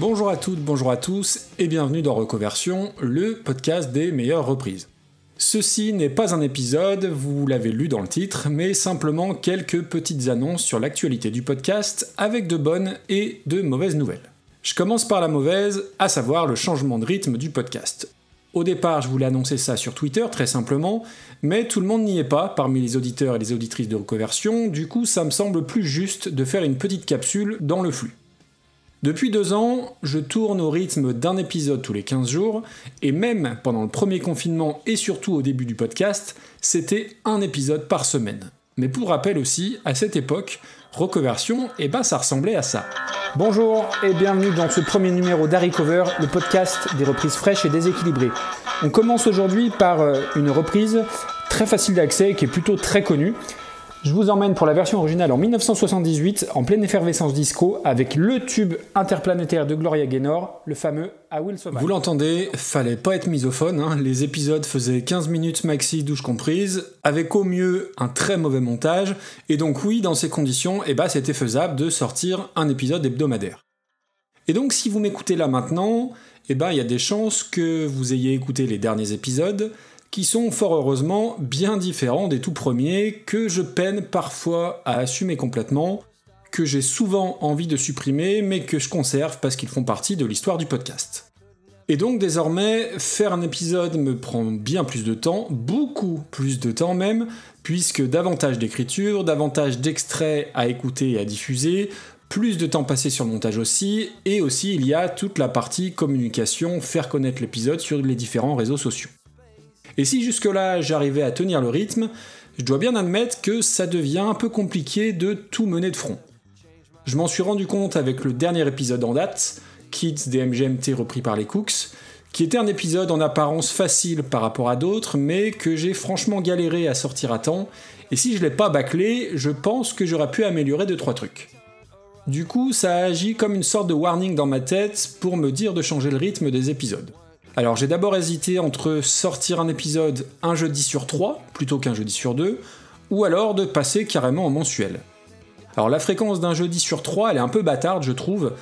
Bonjour à toutes, bonjour à tous et bienvenue dans Reconversion, le podcast des meilleures reprises. Ceci n'est pas un épisode, vous l'avez lu dans le titre, mais simplement quelques petites annonces sur l'actualité du podcast avec de bonnes et de mauvaises nouvelles. Je commence par la mauvaise, à savoir le changement de rythme du podcast. Au départ, je voulais annoncer ça sur Twitter, très simplement, mais tout le monde n'y est pas parmi les auditeurs et les auditrices de reconversion, du coup ça me semble plus juste de faire une petite capsule dans le flux. Depuis deux ans, je tourne au rythme d'un épisode tous les 15 jours, et même pendant le premier confinement et surtout au début du podcast, c'était un épisode par semaine. Mais pour rappel aussi, à cette époque, reconversion, et eh ben ça ressemblait à ça. Bonjour et bienvenue dans ce premier numéro d'Harry le podcast des reprises fraîches et déséquilibrées. On commence aujourd'hui par euh, une reprise très facile d'accès qui est plutôt très connue. Je vous emmène pour la version originale en 1978, en pleine effervescence disco, avec le tube interplanétaire de Gloria Gaynor, le fameux I Will Survive. Vous l'entendez, fallait pas être misophone, hein. les épisodes faisaient 15 minutes maxi, douche comprise, avec au mieux un très mauvais montage, et donc oui, dans ces conditions, eh ben, c'était faisable de sortir un épisode hebdomadaire. Et donc si vous m'écoutez là maintenant, eh ben, il y a des chances que vous ayez écouté les derniers épisodes, qui sont fort heureusement bien différents des tout premiers, que je peine parfois à assumer complètement, que j'ai souvent envie de supprimer, mais que je conserve parce qu'ils font partie de l'histoire du podcast. Et donc désormais, faire un épisode me prend bien plus de temps, beaucoup plus de temps même, puisque davantage d'écriture, davantage d'extraits à écouter et à diffuser, plus de temps passé sur le montage aussi, et aussi il y a toute la partie communication, faire connaître l'épisode sur les différents réseaux sociaux. Et si jusque-là j'arrivais à tenir le rythme, je dois bien admettre que ça devient un peu compliqué de tout mener de front. Je m'en suis rendu compte avec le dernier épisode en date, Kids des MGMT repris par les Cooks, qui était un épisode en apparence facile par rapport à d'autres, mais que j'ai franchement galéré à sortir à temps, et si je l'ai pas bâclé, je pense que j'aurais pu améliorer 2-3 trucs. Du coup, ça a agi comme une sorte de warning dans ma tête pour me dire de changer le rythme des épisodes. Alors j'ai d'abord hésité entre sortir un épisode un jeudi sur trois plutôt qu'un jeudi sur deux, ou alors de passer carrément en mensuel. Alors la fréquence d'un jeudi sur trois, elle est un peu bâtarde je trouve,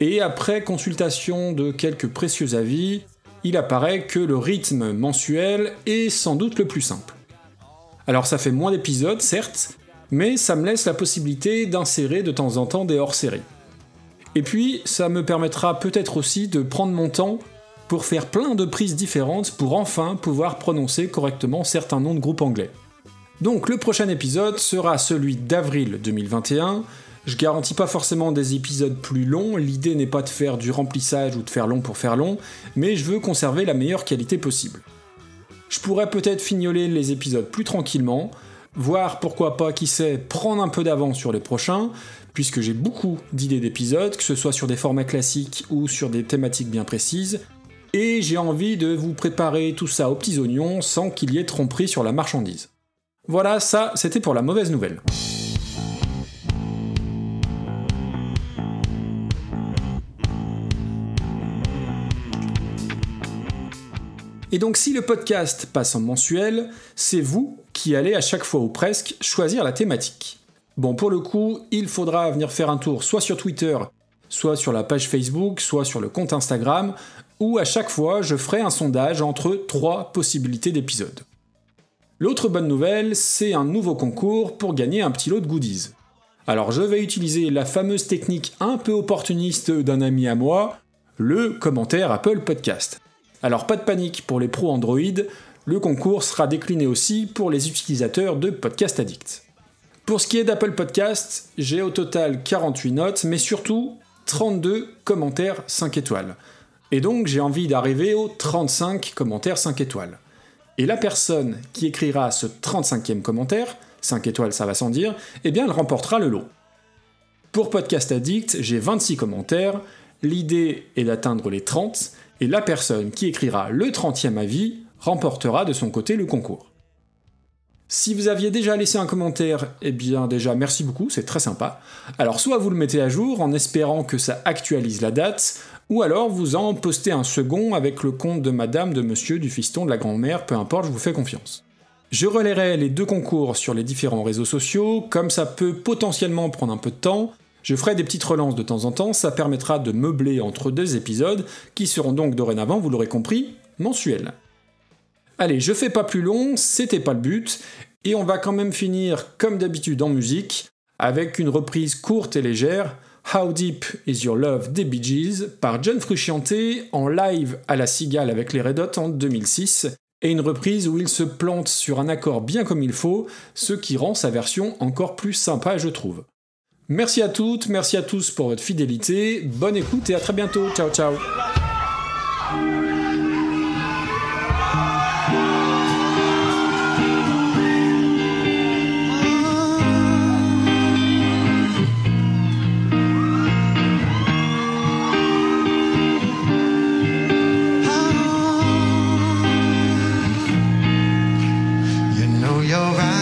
et après consultation de quelques précieux avis, il apparaît que le rythme mensuel est sans doute le plus simple. Alors ça fait moins d'épisodes certes, mais ça me laisse la possibilité d'insérer de temps en temps des hors-séries. Et puis ça me permettra peut-être aussi de prendre mon temps pour faire plein de prises différentes pour enfin pouvoir prononcer correctement certains noms de groupes anglais. Donc le prochain épisode sera celui d'avril 2021. Je garantis pas forcément des épisodes plus longs, l'idée n'est pas de faire du remplissage ou de faire long pour faire long, mais je veux conserver la meilleure qualité possible. Je pourrais peut-être fignoler les épisodes plus tranquillement, voir pourquoi pas, qui sait, prendre un peu d'avance sur les prochains, puisque j'ai beaucoup d'idées d'épisodes, que ce soit sur des formats classiques ou sur des thématiques bien précises, et j'ai envie de vous préparer tout ça aux petits oignons sans qu'il y ait tromperie sur la marchandise. Voilà, ça c'était pour la mauvaise nouvelle. Et donc si le podcast passe en mensuel, c'est vous qui allez à chaque fois ou presque choisir la thématique. Bon, pour le coup, il faudra venir faire un tour soit sur Twitter, soit sur la page Facebook, soit sur le compte Instagram, où à chaque fois je ferai un sondage entre trois possibilités d'épisodes. L'autre bonne nouvelle, c'est un nouveau concours pour gagner un petit lot de goodies. Alors je vais utiliser la fameuse technique un peu opportuniste d'un ami à moi, le commentaire Apple Podcast. Alors pas de panique pour les pros Android, le concours sera décliné aussi pour les utilisateurs de Podcast Addict. Pour ce qui est d'Apple Podcast, j'ai au total 48 notes, mais surtout 32 commentaires 5 étoiles. Et donc j'ai envie d'arriver aux 35 commentaires 5 étoiles. Et la personne qui écrira ce 35e commentaire, 5 étoiles ça va sans dire, eh bien elle remportera le lot. Pour Podcast Addict, j'ai 26 commentaires, l'idée est d'atteindre les 30, et la personne qui écrira le 30e avis remportera de son côté le concours. Si vous aviez déjà laissé un commentaire, eh bien déjà merci beaucoup, c'est très sympa. Alors soit vous le mettez à jour en espérant que ça actualise la date, ou alors vous en postez un second avec le compte de madame, de monsieur, du fiston, de la grand-mère, peu importe, je vous fais confiance. Je relayerai les deux concours sur les différents réseaux sociaux, comme ça peut potentiellement prendre un peu de temps, Je ferai des petites relances de temps en temps, ça permettra de meubler entre deux épisodes, qui seront donc dorénavant, vous l'aurez compris, mensuels. Allez, je fais pas plus long, c'était pas le but, et on va quand même finir comme d'habitude en musique, avec une reprise courte et légère, How Deep Is Your Love des Bee Gees par John Frusciante en live à la Cigale avec les Red Hot en 2006, et une reprise où il se plante sur un accord bien comme il faut, ce qui rend sa version encore plus sympa je trouve. Merci à toutes, merci à tous pour votre fidélité, bonne écoute et à très bientôt, ciao ciao your eyes.